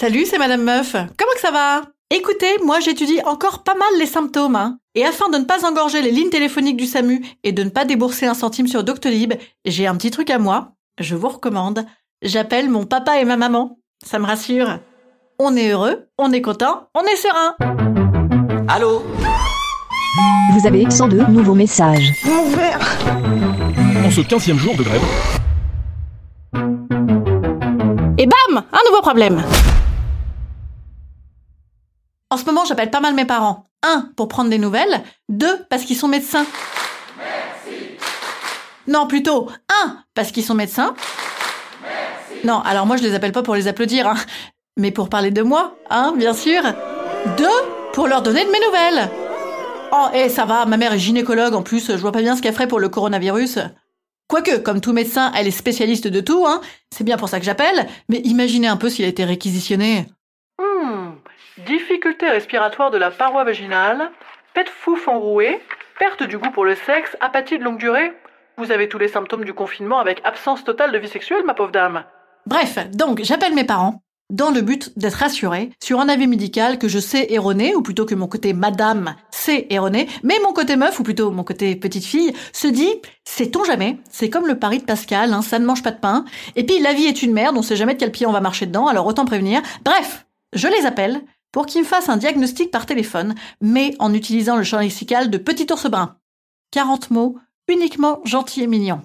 Salut, c'est Madame Meuf. Comment que ça va? Écoutez, moi j'étudie encore pas mal les symptômes. hein. Et afin de ne pas engorger les lignes téléphoniques du SAMU et de ne pas débourser un centime sur Doctolib, j'ai un petit truc à moi. Je vous recommande. J'appelle mon papa et ma maman. Ça me rassure. On est heureux, on est content, on est serein. Allô? Vous avez 102 nouveaux messages. En ce 15 jour de grève, Et bam Un nouveau problème En ce moment, j'appelle pas mal mes parents. Un, pour prendre des nouvelles. Deux, parce qu'ils sont médecins. Non, plutôt, un, parce qu'ils sont médecins. Non, alors moi je les appelle pas pour les applaudir, hein, mais pour parler de moi, hein, bien sûr. Deux, pour leur donner de mes nouvelles. Oh, et ça va, ma mère est gynécologue en plus, je vois pas bien ce qu'elle ferait pour le coronavirus. Quoique, comme tout médecin, elle est spécialiste de tout, hein. C'est bien pour ça que j'appelle, mais imaginez un peu s'il a été réquisitionné. Hmm. Difficulté respiratoire de la paroi vaginale, pet fouf enroué, perte du goût pour le sexe, apathie de longue durée. Vous avez tous les symptômes du confinement avec absence totale de vie sexuelle, ma pauvre dame. Bref, donc j'appelle mes parents dans le but d'être rassuré sur un avis médical que je sais erroné, ou plutôt que mon côté madame sait erroné, mais mon côté meuf, ou plutôt mon côté petite fille, se dit, sait-on jamais, c'est comme le pari de Pascal, hein, ça ne mange pas de pain, et puis la vie est une merde, on sait jamais de quel pied on va marcher dedans, alors autant prévenir. Bref, je les appelle pour qu'ils me fassent un diagnostic par téléphone, mais en utilisant le champ lexical de petit ours brun. 40 mots, uniquement gentils et mignons.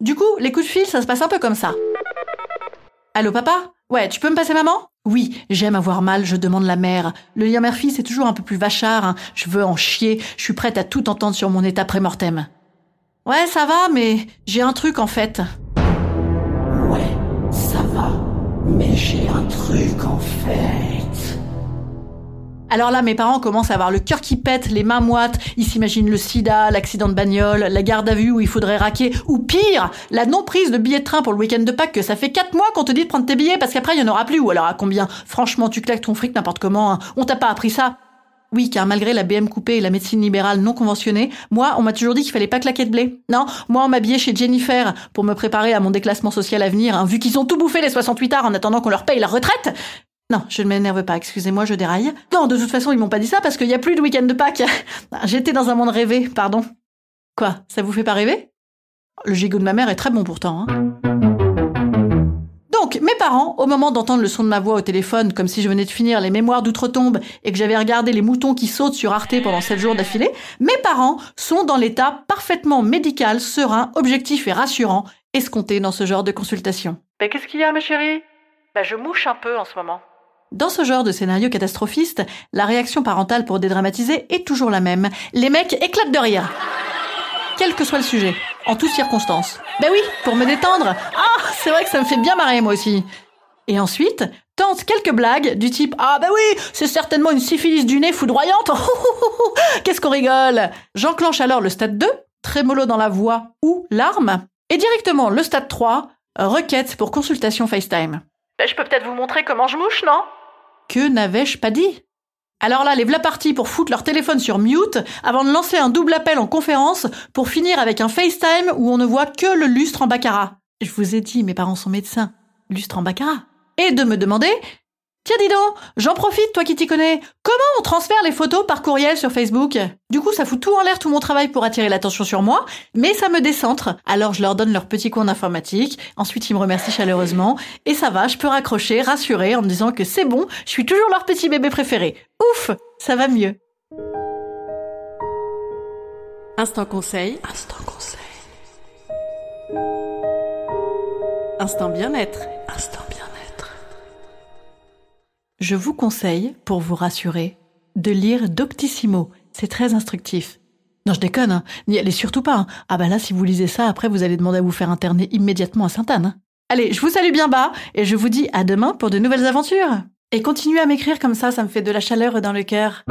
Du coup, les coups de fil, ça se passe un peu comme ça. Allô papa? Ouais, tu peux me passer maman? Oui, j'aime avoir mal, je demande la mère. Le lien mère-fille, c'est toujours un peu plus vachard, hein. je veux en chier, je suis prête à tout entendre sur mon état pré-mortem. Ouais, ça va, mais j'ai un truc en fait. Ouais, ça va. Mais j'ai un truc en fait. Alors là, mes parents commencent à avoir le cœur qui pète, les mains moites, ils s'imaginent le sida, l'accident de bagnole, la garde à vue où il faudrait raquer, ou pire, la non-prise de billets de train pour le week-end de Pâques, que ça fait 4 mois qu'on te dit de prendre tes billets parce qu'après il y en aura plus, ou alors à combien Franchement, tu claques ton fric n'importe comment, hein. on t'a pas appris ça oui, car malgré la BM coupée et la médecine libérale non conventionnée, moi, on m'a toujours dit qu'il fallait pas claquer de blé. Non, moi, on m'habillait chez Jennifer pour me préparer à mon déclassement social à venir, hein, vu qu'ils ont tout bouffé les 68 arts en attendant qu'on leur paye la retraite. Non, je ne m'énerve pas, excusez-moi, je déraille. Non, de toute façon, ils m'ont pas dit ça parce qu'il y a plus de week-end de Pâques. J'étais dans un monde rêvé, pardon. Quoi, ça vous fait pas rêver? Le gigot de ma mère est très bon pourtant. Hein. Donc, mes parents, au moment d'entendre le son de ma voix au téléphone, comme si je venais de finir les mémoires d'outre-tombe et que j'avais regardé les moutons qui sautent sur Arte pendant 7 jours d'affilée, mes parents sont dans l'état parfaitement médical, serein, objectif et rassurant, escompté dans ce genre de consultation. Ben, qu'est-ce qu'il y a, ma chérie? Ben, je mouche un peu en ce moment. Dans ce genre de scénario catastrophiste, la réaction parentale pour dédramatiser est toujours la même. Les mecs éclatent de rire. Quel que soit le sujet, en toutes circonstances. Ben oui, pour me détendre. Ah, c'est vrai que ça me fait bien marrer moi aussi. Et ensuite, tente quelques blagues du type Ah bah oui, c'est certainement une syphilis du nez foudroyante. Qu'est-ce qu'on rigole J'enclenche alors le stade 2, trémolo dans la voix ou larmes, et directement le stade 3, requête pour consultation FaceTime. Ben, je peux peut-être vous montrer comment je mouche, non? Que n'avais-je pas dit? Alors là, les v'là partis pour foutre leur téléphone sur mute avant de lancer un double appel en conférence pour finir avec un FaceTime où on ne voit que le lustre en baccarat. Je vous ai dit, mes parents sont médecins. Lustre en baccarat. Et de me demander, tiens dis donc, j'en profite, toi qui t'y connais, comment on transfère les photos par courriel sur Facebook? Du coup, ça fout tout en l'air tout mon travail pour attirer l'attention sur moi, mais ça me décentre. Alors je leur donne leur petit coin d'informatique, ensuite ils me remercient chaleureusement, et ça va, je peux raccrocher, rassurer en me disant que c'est bon, je suis toujours leur petit bébé préféré. Ouf, ça va mieux. Instant conseil. Instant conseil. Instant bien-être. Instant bien-être. Je vous conseille, pour vous rassurer, de lire Doctissimo. C'est très instructif. Non, je déconne, hein. n'y allez surtout pas. hein. Ah bah là, si vous lisez ça, après, vous allez demander à vous faire interner immédiatement à Sainte-Anne. hein. Allez, je vous salue bien bas, et je vous dis à demain pour de nouvelles aventures. Et continuez à m'écrire comme ça, ça me fait de la chaleur dans le cœur.